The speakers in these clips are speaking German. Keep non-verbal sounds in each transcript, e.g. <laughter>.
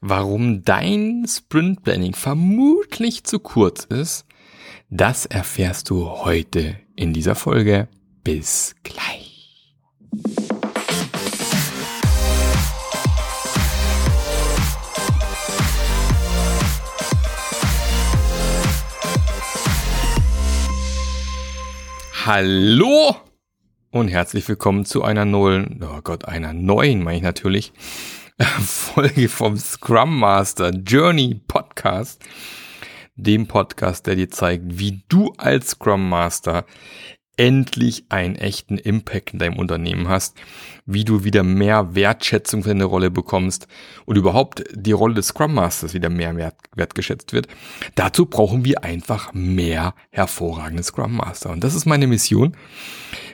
Warum dein Sprint Planning vermutlich zu kurz ist, das erfährst du heute in dieser Folge. Bis gleich. Hallo und herzlich willkommen zu einer neuen, oh Gott, einer neuen, meine ich natürlich, Folge vom Scrum Master Journey Podcast, dem Podcast, der dir zeigt, wie du als Scrum Master endlich einen echten Impact in deinem Unternehmen hast, wie du wieder mehr Wertschätzung für deine Rolle bekommst und überhaupt die Rolle des Scrum Masters wieder mehr wert, wertgeschätzt wird. Dazu brauchen wir einfach mehr hervorragende Scrum Master. Und das ist meine Mission.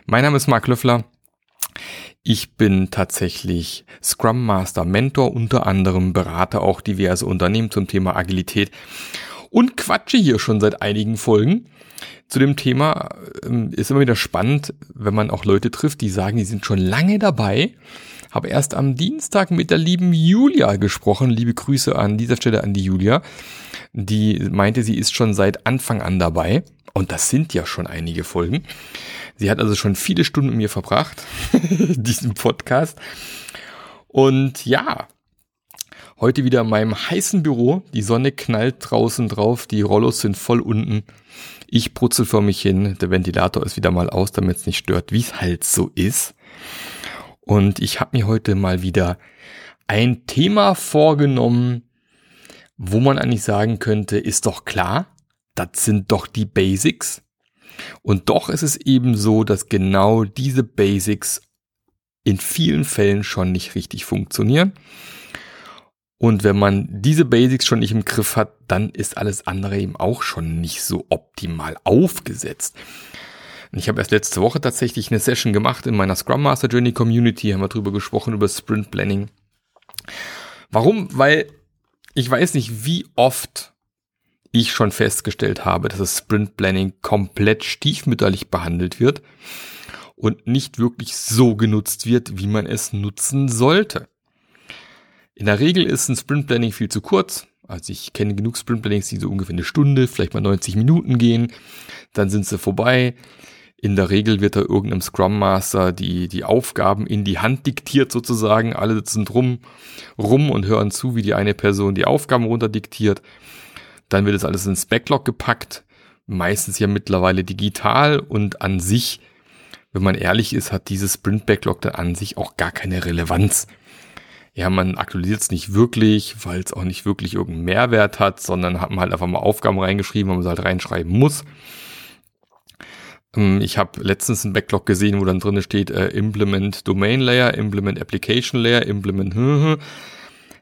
Mein Name ist Mark Löffler. Ich bin tatsächlich Scrum Master Mentor, unter anderem berate auch diverse Unternehmen zum Thema Agilität und quatsche hier schon seit einigen Folgen. Zu dem Thema ähm, ist immer wieder spannend, wenn man auch Leute trifft, die sagen, die sind schon lange dabei. Habe erst am Dienstag mit der lieben Julia gesprochen. Liebe Grüße an dieser Stelle an die Julia. Die meinte, sie ist schon seit Anfang an dabei. Und das sind ja schon einige Folgen. Sie hat also schon viele Stunden mit mir verbracht, <laughs> diesen Podcast. Und ja, Heute wieder in meinem heißen Büro. Die Sonne knallt draußen drauf, die Rollos sind voll unten. Ich brutzel vor mich hin. Der Ventilator ist wieder mal aus, damit es nicht stört, wie es halt so ist. Und ich habe mir heute mal wieder ein Thema vorgenommen, wo man eigentlich sagen könnte, ist doch klar, das sind doch die Basics. Und doch ist es eben so, dass genau diese Basics in vielen Fällen schon nicht richtig funktionieren. Und wenn man diese Basics schon nicht im Griff hat, dann ist alles andere eben auch schon nicht so optimal aufgesetzt. Ich habe erst letzte Woche tatsächlich eine Session gemacht in meiner Scrum Master Journey Community, haben wir drüber gesprochen, über Sprint Planning. Warum? Weil ich weiß nicht, wie oft ich schon festgestellt habe, dass das Sprint Planning komplett stiefmütterlich behandelt wird und nicht wirklich so genutzt wird, wie man es nutzen sollte. In der Regel ist ein Sprint Planning viel zu kurz. Also ich kenne genug Sprint Plannings, die so ungefähr eine Stunde, vielleicht mal 90 Minuten gehen. Dann sind sie vorbei. In der Regel wird da irgendeinem Scrum Master die, die Aufgaben in die Hand diktiert sozusagen. Alle sitzen drum, rum und hören zu, wie die eine Person die Aufgaben runterdiktiert. Dann wird das alles ins Backlog gepackt. Meistens ja mittlerweile digital und an sich, wenn man ehrlich ist, hat dieses Sprint Backlog dann an sich auch gar keine Relevanz ja, man aktualisiert es nicht wirklich, weil es auch nicht wirklich irgendeinen Mehrwert hat, sondern hat man halt einfach mal Aufgaben reingeschrieben, wo man sie halt reinschreiben muss. Ähm, ich habe letztens einen Backlog gesehen, wo dann drin steht, äh, Implement Domain Layer, Implement Application Layer, Implement hm, hm.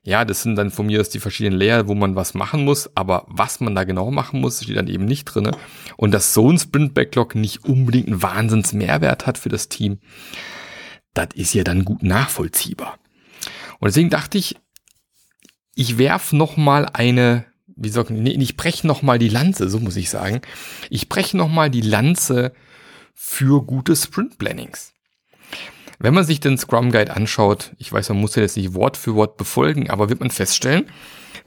Ja, das sind dann von mir aus die verschiedenen Layer, wo man was machen muss, aber was man da genau machen muss, steht dann eben nicht drinne. Und dass so ein Sprint-Backlog nicht unbedingt einen Wahnsinns-Mehrwert hat für das Team, das ist ja dann gut nachvollziehbar. Und deswegen dachte ich, ich werf noch mal eine, wie soll ich, nee, ich breche noch mal die Lanze, so muss ich sagen. Ich breche noch mal die Lanze für gute Sprint Plannings. Wenn man sich den Scrum Guide anschaut, ich weiß, man muss ja jetzt nicht Wort für Wort befolgen, aber wird man feststellen,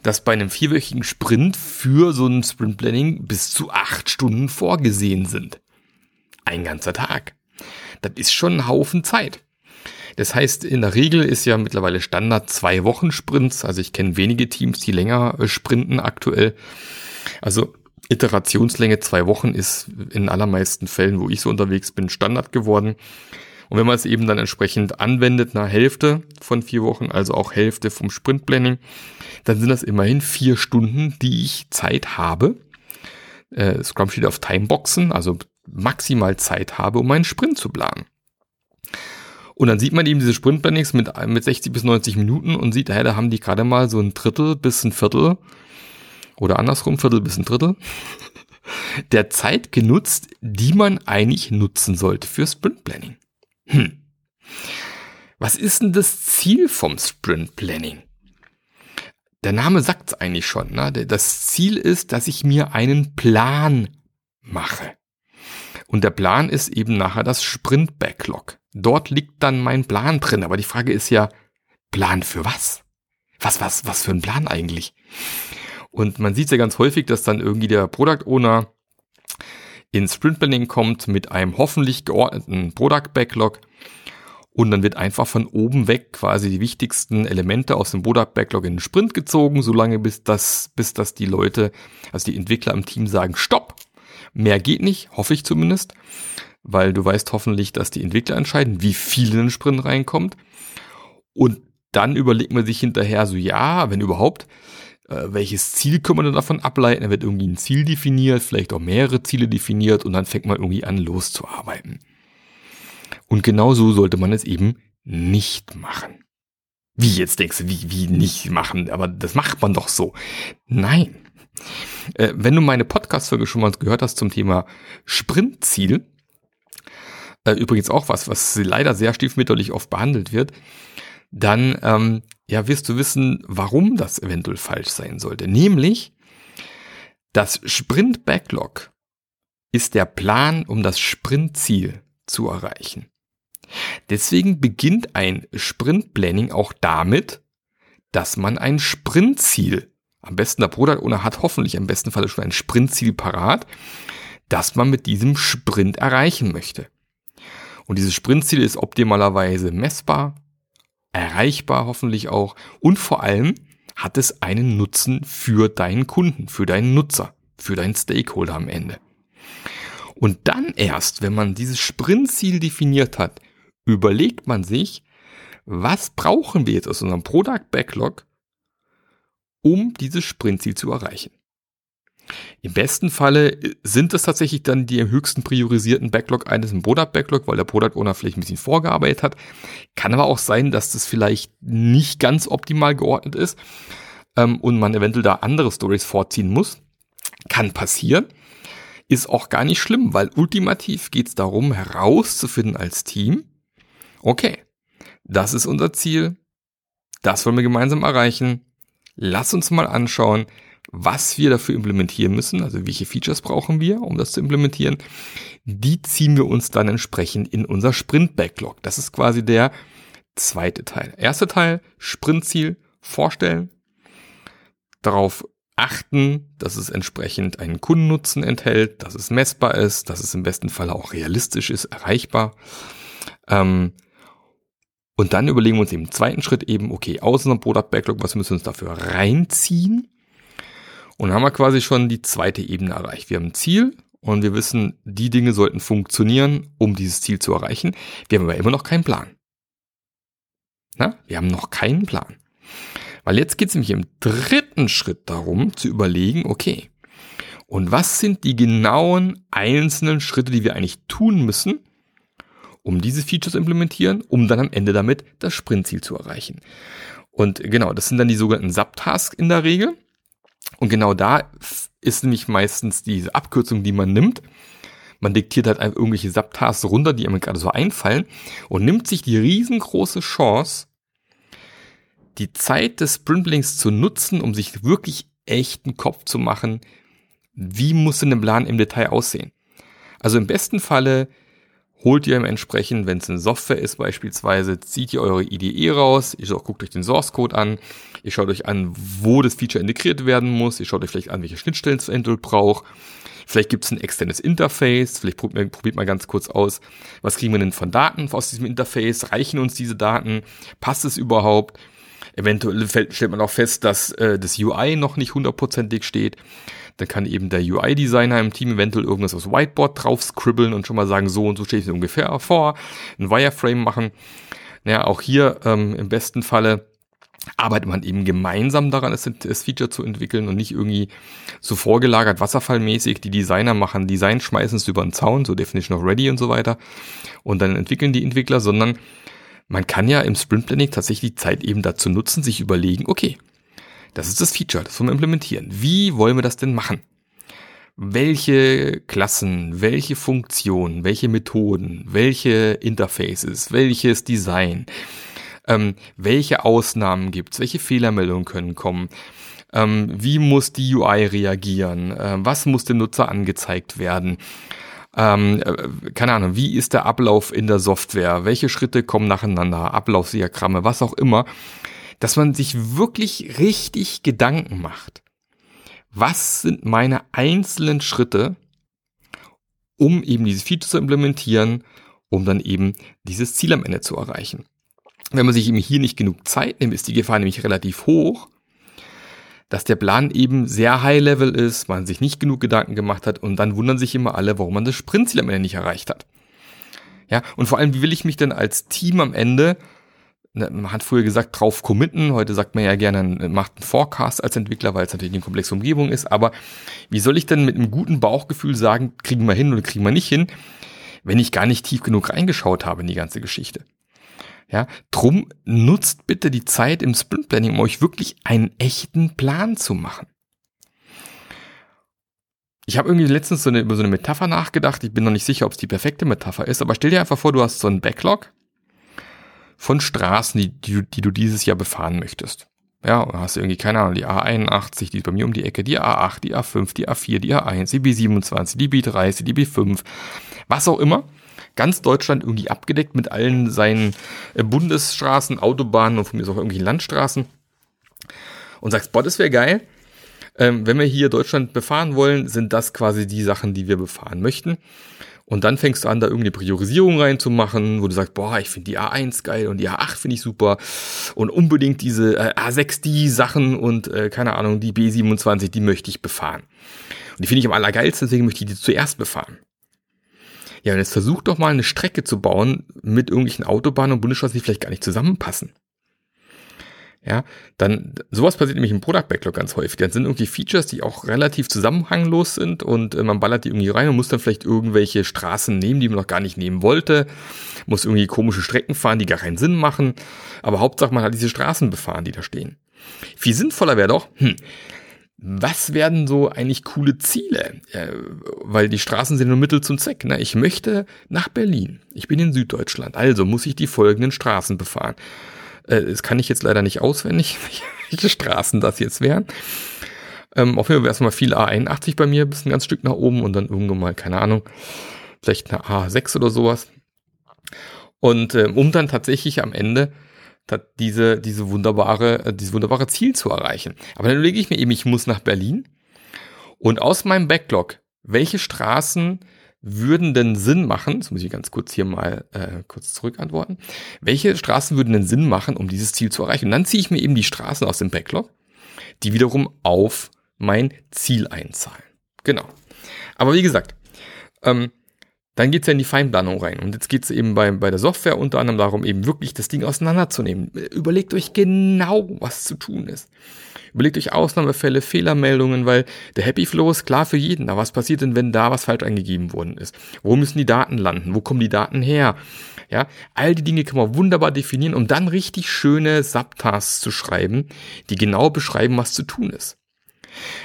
dass bei einem vierwöchigen Sprint für so ein Sprint Planning bis zu acht Stunden vorgesehen sind. Ein ganzer Tag. Das ist schon ein Haufen Zeit. Das heißt, in der Regel ist ja mittlerweile Standard zwei Wochen Sprints. Also ich kenne wenige Teams, die länger äh, sprinten aktuell. Also Iterationslänge zwei Wochen ist in allermeisten Fällen, wo ich so unterwegs bin, Standard geworden. Und wenn man es eben dann entsprechend anwendet, nach Hälfte von vier Wochen, also auch Hälfte vom Sprintplanning, dann sind das immerhin vier Stunden, die ich Zeit habe. Äh, Scrum steht auf Timeboxen, also maximal Zeit habe, um meinen Sprint zu planen. Und dann sieht man eben diese Sprintplannings mit, mit 60 bis 90 Minuten und sieht, hey, da haben die gerade mal so ein Drittel bis ein Viertel oder andersrum, Viertel bis ein Drittel <laughs> der Zeit genutzt, die man eigentlich nutzen sollte für Sprintplanning. Hm. Was ist denn das Ziel vom Sprintplanning? Der Name sagt es eigentlich schon. Ne? Das Ziel ist, dass ich mir einen Plan mache. Und der Plan ist eben nachher das Sprint-Backlog. Dort liegt dann mein Plan drin. Aber die Frage ist ja, Plan für was? Was, was, was für ein Plan eigentlich? Und man sieht ja ganz häufig, dass dann irgendwie der Product Owner ins Sprint Planning kommt mit einem hoffentlich geordneten Product Backlog und dann wird einfach von oben weg quasi die wichtigsten Elemente aus dem Product Backlog in den Sprint gezogen, solange bis das, bis das die Leute, also die Entwickler im Team sagen, stopp, mehr geht nicht, hoffe ich zumindest, weil du weißt hoffentlich, dass die Entwickler entscheiden, wie viel in den Sprint reinkommt. Und dann überlegt man sich hinterher so, ja, wenn überhaupt, äh, welches Ziel kann man davon ableiten? Da wird irgendwie ein Ziel definiert, vielleicht auch mehrere Ziele definiert und dann fängt man irgendwie an loszuarbeiten. Und genau so sollte man es eben nicht machen. Wie jetzt denkst du, wie, wie nicht machen? Aber das macht man doch so. Nein. Äh, wenn du meine Podcast-Folge schon mal gehört hast zum Thema Sprintziel, äh, übrigens auch was, was leider sehr stiefmütterlich oft behandelt wird, dann ähm, ja, wirst du wissen, warum das eventuell falsch sein sollte. Nämlich, das Sprint-Backlog ist der Plan, um das Sprintziel zu erreichen. Deswegen beginnt ein Sprint-Planning auch damit, dass man ein Sprintziel, am besten der Product Owner hat hoffentlich am besten Fall schon ein Sprintziel parat, das man mit diesem Sprint erreichen möchte. Und dieses Sprintziel ist optimalerweise messbar, erreichbar hoffentlich auch und vor allem hat es einen Nutzen für deinen Kunden, für deinen Nutzer, für deinen Stakeholder am Ende. Und dann erst, wenn man dieses Sprintziel definiert hat, überlegt man sich, was brauchen wir jetzt aus unserem Product Backlog, um dieses Sprintziel zu erreichen. Im besten Falle sind es tatsächlich dann die höchsten priorisierten Backlog eines im Product Backlog, weil der Product Owner vielleicht ein bisschen vorgearbeitet hat. Kann aber auch sein, dass das vielleicht nicht ganz optimal geordnet ist ähm, und man eventuell da andere Stories vorziehen muss. Kann passieren. Ist auch gar nicht schlimm, weil ultimativ geht es darum, herauszufinden als Team, okay, das ist unser Ziel, das wollen wir gemeinsam erreichen. Lass uns mal anschauen, was wir dafür implementieren müssen, also welche Features brauchen wir, um das zu implementieren, die ziehen wir uns dann entsprechend in unser Sprint-Backlog. Das ist quasi der zweite Teil. Erster Teil, Sprintziel vorstellen, darauf achten, dass es entsprechend einen Kundennutzen enthält, dass es messbar ist, dass es im besten Fall auch realistisch ist, erreichbar. Ähm, und dann überlegen wir uns im zweiten Schritt eben, okay, aus unserem Product Backlog, was müssen wir uns dafür reinziehen? Und haben wir quasi schon die zweite Ebene erreicht. Wir haben ein Ziel und wir wissen, die Dinge sollten funktionieren, um dieses Ziel zu erreichen. Wir haben aber immer noch keinen Plan. Na, wir haben noch keinen Plan. Weil jetzt geht es nämlich im dritten Schritt darum, zu überlegen, okay, und was sind die genauen einzelnen Schritte, die wir eigentlich tun müssen, um diese Features zu implementieren, um dann am Ende damit das Sprintziel zu erreichen. Und genau, das sind dann die sogenannten Subtasks in der Regel. Und genau da ist nämlich meistens diese Abkürzung, die man nimmt. Man diktiert halt irgendwelche Subtasks runter, die einem gerade so einfallen und nimmt sich die riesengroße Chance, die Zeit des Sprintlinks zu nutzen, um sich wirklich echten Kopf zu machen, wie muss denn ein Plan im Detail aussehen. Also im besten Falle holt ihr entsprechend, wenn es eine Software ist beispielsweise, zieht ihr eure IDE raus, ihr guckt euch den Source Code an, ihr schaut euch an, wo das Feature integriert werden muss, ihr schaut euch vielleicht an, welche Schnittstellen es eventuell braucht, vielleicht gibt es ein externes Interface, vielleicht probiert, probiert mal ganz kurz aus, was kriegen wir denn von Daten aus diesem Interface, reichen uns diese Daten, passt es überhaupt, eventuell stellt man auch fest, dass äh, das UI noch nicht hundertprozentig steht, dann kann eben der UI-Designer im Team eventuell irgendwas aufs Whiteboard drauf scribbeln und schon mal sagen, so und so stehe ich mir ungefähr vor, ein Wireframe machen. Naja, auch hier ähm, im besten Falle arbeitet man eben gemeinsam daran, das, das Feature zu entwickeln und nicht irgendwie so vorgelagert wasserfallmäßig. Die Designer machen Design, schmeißen es über den Zaun, so Definition of Ready und so weiter. Und dann entwickeln die Entwickler, sondern man kann ja im Sprint Planning tatsächlich die Zeit eben dazu nutzen, sich überlegen, okay, das ist das Feature, das wollen wir implementieren. Wie wollen wir das denn machen? Welche Klassen, welche Funktionen, welche Methoden, welche Interfaces, welches Design, ähm, welche Ausnahmen gibt's, welche Fehlermeldungen können kommen, ähm, wie muss die UI reagieren, äh, was muss dem Nutzer angezeigt werden, ähm, äh, keine Ahnung, wie ist der Ablauf in der Software, welche Schritte kommen nacheinander, Ablaufsdiagramme, was auch immer dass man sich wirklich richtig Gedanken macht. Was sind meine einzelnen Schritte, um eben dieses Feature zu implementieren, um dann eben dieses Ziel am Ende zu erreichen. Wenn man sich eben hier nicht genug Zeit nimmt, ist die Gefahr nämlich relativ hoch, dass der Plan eben sehr high level ist, man sich nicht genug Gedanken gemacht hat und dann wundern sich immer alle, warum man das Sprintziel am Ende nicht erreicht hat. Ja, und vor allem, wie will ich mich denn als Team am Ende, man hat früher gesagt, drauf committen, heute sagt man ja gerne, macht einen Forecast als Entwickler, weil es natürlich eine komplexe Umgebung ist, aber wie soll ich denn mit einem guten Bauchgefühl sagen, kriegen wir hin oder kriegen wir nicht hin, wenn ich gar nicht tief genug reingeschaut habe in die ganze Geschichte? Ja, drum nutzt bitte die Zeit im Sprint Planning, um euch wirklich einen echten Plan zu machen. Ich habe irgendwie letztens so eine, über so eine Metapher nachgedacht. Ich bin noch nicht sicher, ob es die perfekte Metapher ist, aber stell dir einfach vor, du hast so einen Backlog von Straßen, die, die, die du dieses Jahr befahren möchtest. Ja, hast du irgendwie, keine Ahnung, die A81, die ist bei mir um die Ecke, die A8, die A5, die A4, die A1, die B27, die B30, die B5, was auch immer. Ganz Deutschland irgendwie abgedeckt mit allen seinen äh, Bundesstraßen, Autobahnen und von mir auch irgendwie Landstraßen. Und sagst, boah, das wäre geil ähm, wenn wir hier Deutschland befahren wollen, sind das quasi die Sachen, die wir befahren möchten. Und dann fängst du an, da irgendeine Priorisierung reinzumachen, wo du sagst, boah, ich finde die A1 geil und die A8 finde ich super und unbedingt diese äh, A6 die Sachen und äh, keine Ahnung, die B27, die möchte ich befahren. Und die finde ich am allergeilsten, deswegen möchte ich die zuerst befahren. Ja, und jetzt versuch doch mal eine Strecke zu bauen mit irgendwelchen Autobahnen und Bundesstraßen, die vielleicht gar nicht zusammenpassen. Ja, dann, sowas passiert nämlich im Product Backlog ganz häufig. Dann sind irgendwie Features, die auch relativ zusammenhanglos sind und äh, man ballert die irgendwie rein und muss dann vielleicht irgendwelche Straßen nehmen, die man noch gar nicht nehmen wollte, muss irgendwie komische Strecken fahren, die gar keinen Sinn machen, aber Hauptsache man hat diese Straßen befahren, die da stehen. Viel sinnvoller wäre doch, hm, was werden so eigentlich coole Ziele? Äh, weil die Straßen sind nur Mittel zum Zweck. Ne? Ich möchte nach Berlin. Ich bin in Süddeutschland, also muss ich die folgenden Straßen befahren. Äh, das kann ich jetzt leider nicht auswendig, <laughs> welche Straßen das jetzt wären. Ähm, auf jeden Fall erstmal viel A81 bei mir, bis ein ganz Stück nach oben und dann irgendwann mal, keine Ahnung, vielleicht eine A6 oder sowas. Und äh, um dann tatsächlich am Ende diese, diese wunderbare, äh, dieses wunderbare Ziel zu erreichen. Aber dann überlege ich mir eben, ich muss nach Berlin und aus meinem Backlog, welche Straßen würden denn Sinn machen, das muss ich ganz kurz hier mal äh, kurz zurückantworten, welche Straßen würden denn Sinn machen, um dieses Ziel zu erreichen? Und dann ziehe ich mir eben die Straßen aus dem Backlog, die wiederum auf mein Ziel einzahlen. Genau. Aber wie gesagt, ähm, dann geht's ja in die Feinplanung rein. Und jetzt geht's eben bei, bei der Software unter anderem darum, eben wirklich das Ding auseinanderzunehmen. Überlegt euch genau, was zu tun ist. Überlegt euch Ausnahmefälle, Fehlermeldungen, weil der Happy Flow ist klar für jeden. Aber was passiert denn, wenn da was falsch eingegeben worden ist? Wo müssen die Daten landen? Wo kommen die Daten her? Ja, all die Dinge kann man wunderbar definieren, um dann richtig schöne Subtasks zu schreiben, die genau beschreiben, was zu tun ist.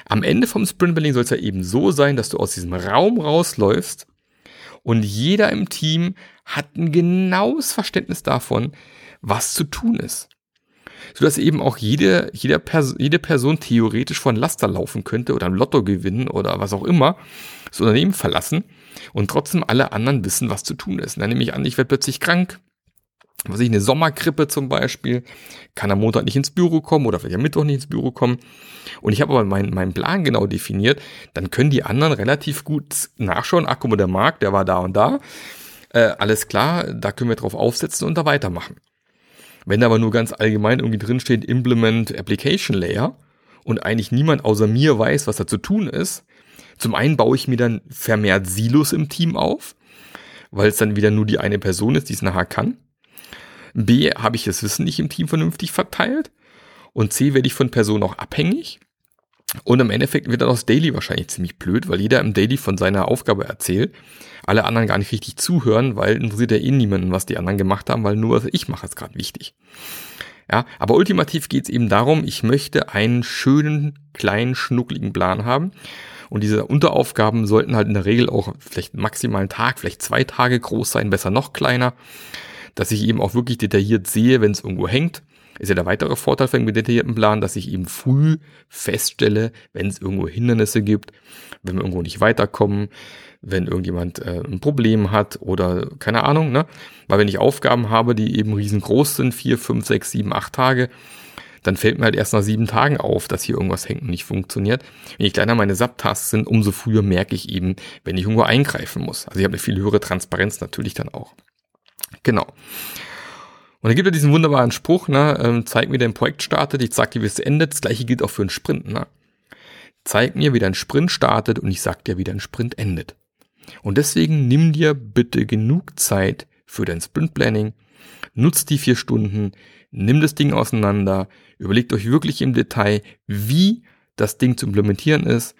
Am Ende vom Sprintbuilding soll es ja eben so sein, dass du aus diesem Raum rausläufst und jeder im Team hat ein genaues Verständnis davon, was zu tun ist sodass eben auch jede, jede, Pers jede Person theoretisch von Laster laufen könnte oder ein Lotto gewinnen oder was auch immer, das Unternehmen verlassen und trotzdem alle anderen wissen, was zu tun ist. dann nehme ich an, ich werde plötzlich krank, was ich, eine Sommergrippe zum Beispiel, kann am Montag nicht ins Büro kommen oder vielleicht am Mittwoch nicht ins Büro kommen. Und ich habe aber meinen, meinen Plan genau definiert, dann können die anderen relativ gut nachschauen, ach der Markt, der war da und da. Äh, alles klar, da können wir drauf aufsetzen und da weitermachen. Wenn aber nur ganz allgemein irgendwie drinsteht Implement Application Layer und eigentlich niemand außer mir weiß, was da zu tun ist, zum einen baue ich mir dann vermehrt Silos im Team auf, weil es dann wieder nur die eine Person ist, die es nachher kann. B, habe ich das Wissen nicht im Team vernünftig verteilt. Und C, werde ich von Personen auch abhängig. Und im Endeffekt wird dann das Daily wahrscheinlich ziemlich blöd, weil jeder im Daily von seiner Aufgabe erzählt, alle anderen gar nicht richtig zuhören, weil interessiert ja eh niemanden, was die anderen gemacht haben, weil nur ich mache es gerade wichtig. Ja, aber ultimativ geht es eben darum, ich möchte einen schönen, kleinen, schnuckligen Plan haben. Und diese Unteraufgaben sollten halt in der Regel auch vielleicht maximal einen Tag, vielleicht zwei Tage groß sein, besser noch kleiner, dass ich eben auch wirklich detailliert sehe, wenn es irgendwo hängt ist ja der weitere Vorteil von einem detaillierten Plan, dass ich eben früh feststelle, wenn es irgendwo Hindernisse gibt, wenn wir irgendwo nicht weiterkommen, wenn irgendjemand äh, ein Problem hat oder keine Ahnung, ne? Weil wenn ich Aufgaben habe, die eben riesengroß sind, vier, fünf, sechs, sieben, acht Tage, dann fällt mir halt erst nach sieben Tagen auf, dass hier irgendwas hängt und nicht funktioniert. Je kleiner meine Subtasks sind, umso früher merke ich eben, wenn ich irgendwo eingreifen muss. Also ich habe eine viel höhere Transparenz natürlich dann auch. Genau. Und dann gibt er diesen wunderbaren Spruch, ne, ähm, zeig mir, dein Projekt startet, ich sag dir, wie es endet. Das gleiche gilt auch für einen Sprint, ne? Zeig mir, wie dein Sprint startet und ich sag dir, wie dein Sprint endet. Und deswegen nimm dir bitte genug Zeit für dein Sprint Planning, nutz die vier Stunden, nimm das Ding auseinander, überlegt euch wirklich im Detail, wie das Ding zu implementieren ist.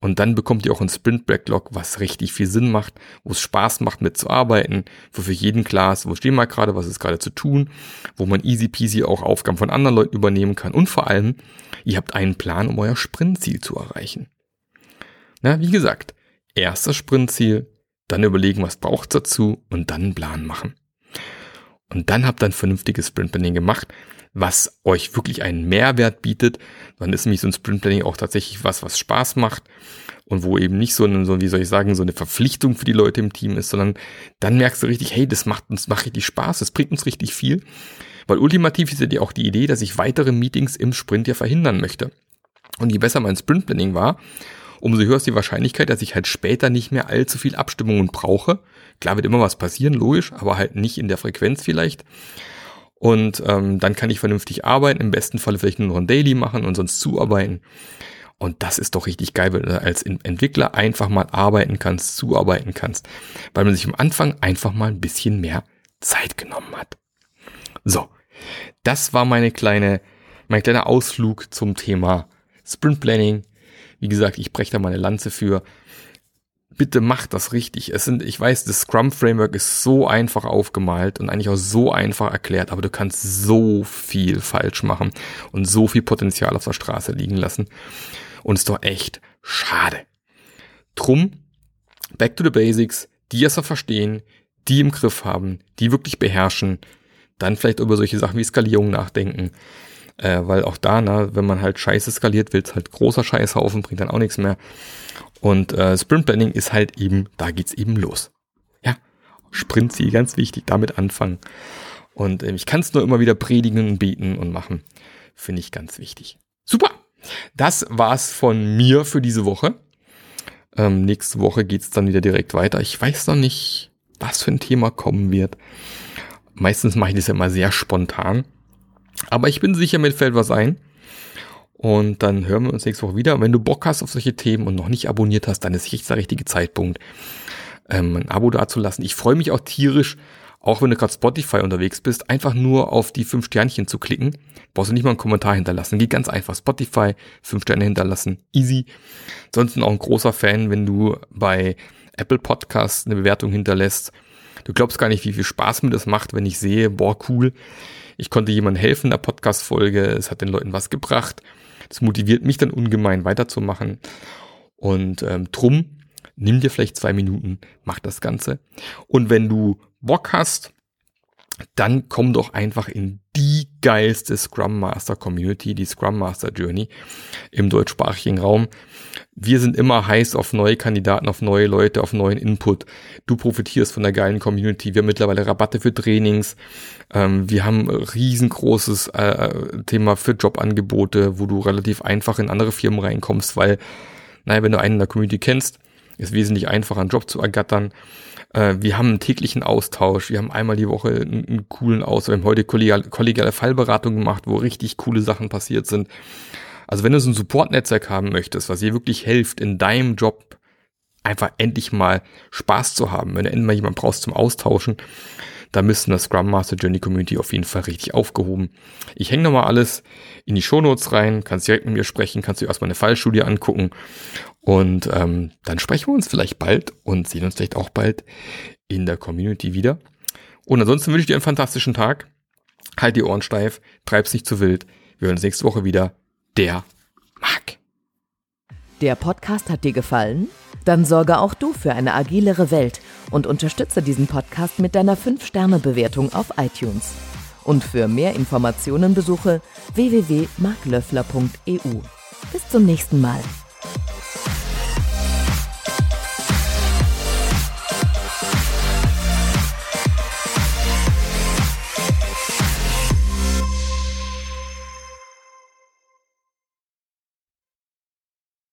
Und dann bekommt ihr auch ein Sprint Backlog, was richtig viel Sinn macht, wo es Spaß macht mitzuarbeiten, wo für jeden klar ist, wo stehen wir gerade, was ist gerade zu tun, wo man easy peasy auch Aufgaben von anderen Leuten übernehmen kann. Und vor allem, ihr habt einen Plan, um euer Sprintziel zu erreichen. Na, wie gesagt, erster Sprintziel, dann überlegen, was braucht's dazu und dann einen Plan machen. Und dann habt ihr ein vernünftiges Sprintplanning gemacht, was euch wirklich einen Mehrwert bietet. Dann ist nämlich so ein Sprintplanning auch tatsächlich was, was Spaß macht und wo eben nicht so eine, so, wie soll ich sagen, so eine Verpflichtung für die Leute im Team ist, sondern dann merkst du richtig, hey, das macht uns, macht richtig Spaß, das bringt uns richtig viel. Weil ultimativ ist ja auch die Idee, dass ich weitere Meetings im Sprint ja verhindern möchte. Und je besser mein Sprintplanning war, umso höher ist die Wahrscheinlichkeit, dass ich halt später nicht mehr allzu viel Abstimmungen brauche. Klar wird immer was passieren, logisch, aber halt nicht in der Frequenz vielleicht. Und ähm, dann kann ich vernünftig arbeiten, im besten Falle vielleicht nur noch ein Daily machen und sonst zuarbeiten. Und das ist doch richtig geil, wenn du als Entwickler einfach mal arbeiten kannst, zuarbeiten kannst, weil man sich am Anfang einfach mal ein bisschen mehr Zeit genommen hat. So, das war meine kleine, mein kleiner Ausflug zum Thema Sprint Planning. Wie gesagt, ich breche da mal eine Lanze für. Bitte macht das richtig. Es sind, ich weiß, das Scrum Framework ist so einfach aufgemalt und eigentlich auch so einfach erklärt, aber du kannst so viel falsch machen und so viel Potenzial auf der Straße liegen lassen. Und ist doch echt schade. Drum, back to the basics, die es verstehen, die im Griff haben, die wirklich beherrschen, dann vielleicht über solche Sachen wie Skalierung nachdenken. Äh, weil auch da, na, wenn man halt Scheiße skaliert, wird halt großer Scheißhaufen, bringt dann auch nichts mehr. Und äh, Sprint Planning ist halt eben, da geht's eben los. Ja, Sprintziel, ganz wichtig, damit anfangen. Und äh, ich kann es nur immer wieder predigen und beten und machen. Finde ich ganz wichtig. Super! Das war's von mir für diese Woche. Ähm, nächste Woche geht's dann wieder direkt weiter. Ich weiß noch nicht, was für ein Thema kommen wird. Meistens mache ich das ja immer sehr spontan. Aber ich bin sicher, mir fällt was ein. Und dann hören wir uns nächste Woche wieder. Wenn du Bock hast auf solche Themen und noch nicht abonniert hast, dann ist jetzt der richtige Zeitpunkt, ähm, ein Abo dazulassen. Ich freue mich auch tierisch, auch wenn du gerade Spotify unterwegs bist, einfach nur auf die fünf Sternchen zu klicken. Brauchst du nicht mal einen Kommentar hinterlassen. Geht ganz einfach. Spotify, fünf Sterne hinterlassen. Easy. Ansonsten auch ein großer Fan, wenn du bei Apple Podcasts eine Bewertung hinterlässt. Du glaubst gar nicht, wie viel Spaß mir das macht, wenn ich sehe, boah, cool. Ich konnte jemandem helfen in der Podcast-Folge. Es hat den Leuten was gebracht. Das motiviert mich dann ungemein weiterzumachen. Und ähm, drum, nimm dir vielleicht zwei Minuten, mach das Ganze. Und wenn du Bock hast, dann komm doch einfach in die geilste Scrum Master Community, die Scrum Master Journey im deutschsprachigen Raum. Wir sind immer heiß auf neue Kandidaten, auf neue Leute, auf neuen Input. Du profitierst von der geilen Community. Wir haben mittlerweile Rabatte für Trainings. Ähm, wir haben riesengroßes äh, Thema für Jobangebote, wo du relativ einfach in andere Firmen reinkommst, weil, naja, wenn du einen in der Community kennst, ist wesentlich einfacher, einen Job zu ergattern. Äh, wir haben einen täglichen Austausch. Wir haben einmal die Woche einen, einen coolen Austausch. Wir haben heute kollegiale, kollegiale Fallberatung gemacht, wo richtig coole Sachen passiert sind. Also wenn du so ein Support-Netzwerk haben möchtest, was dir wirklich hilft, in deinem Job einfach endlich mal Spaß zu haben, wenn du endlich mal jemanden brauchst zum Austauschen, da müssten das Scrum Master Journey Community auf jeden Fall richtig aufgehoben. Ich hänge nochmal alles in die Shownotes rein, kannst direkt mit mir sprechen, kannst du erstmal eine Fallstudie angucken und ähm, dann sprechen wir uns vielleicht bald und sehen uns vielleicht auch bald in der Community wieder. Und ansonsten wünsche ich dir einen fantastischen Tag. Halt die Ohren steif, treib's nicht zu wild. Wir hören uns nächste Woche wieder der mag. Der Podcast hat dir gefallen? Dann sorge auch du für eine agilere Welt und unterstütze diesen Podcast mit deiner 5-Sterne-Bewertung auf iTunes. Und für mehr Informationen besuche www.marklöffler.eu. Bis zum nächsten Mal.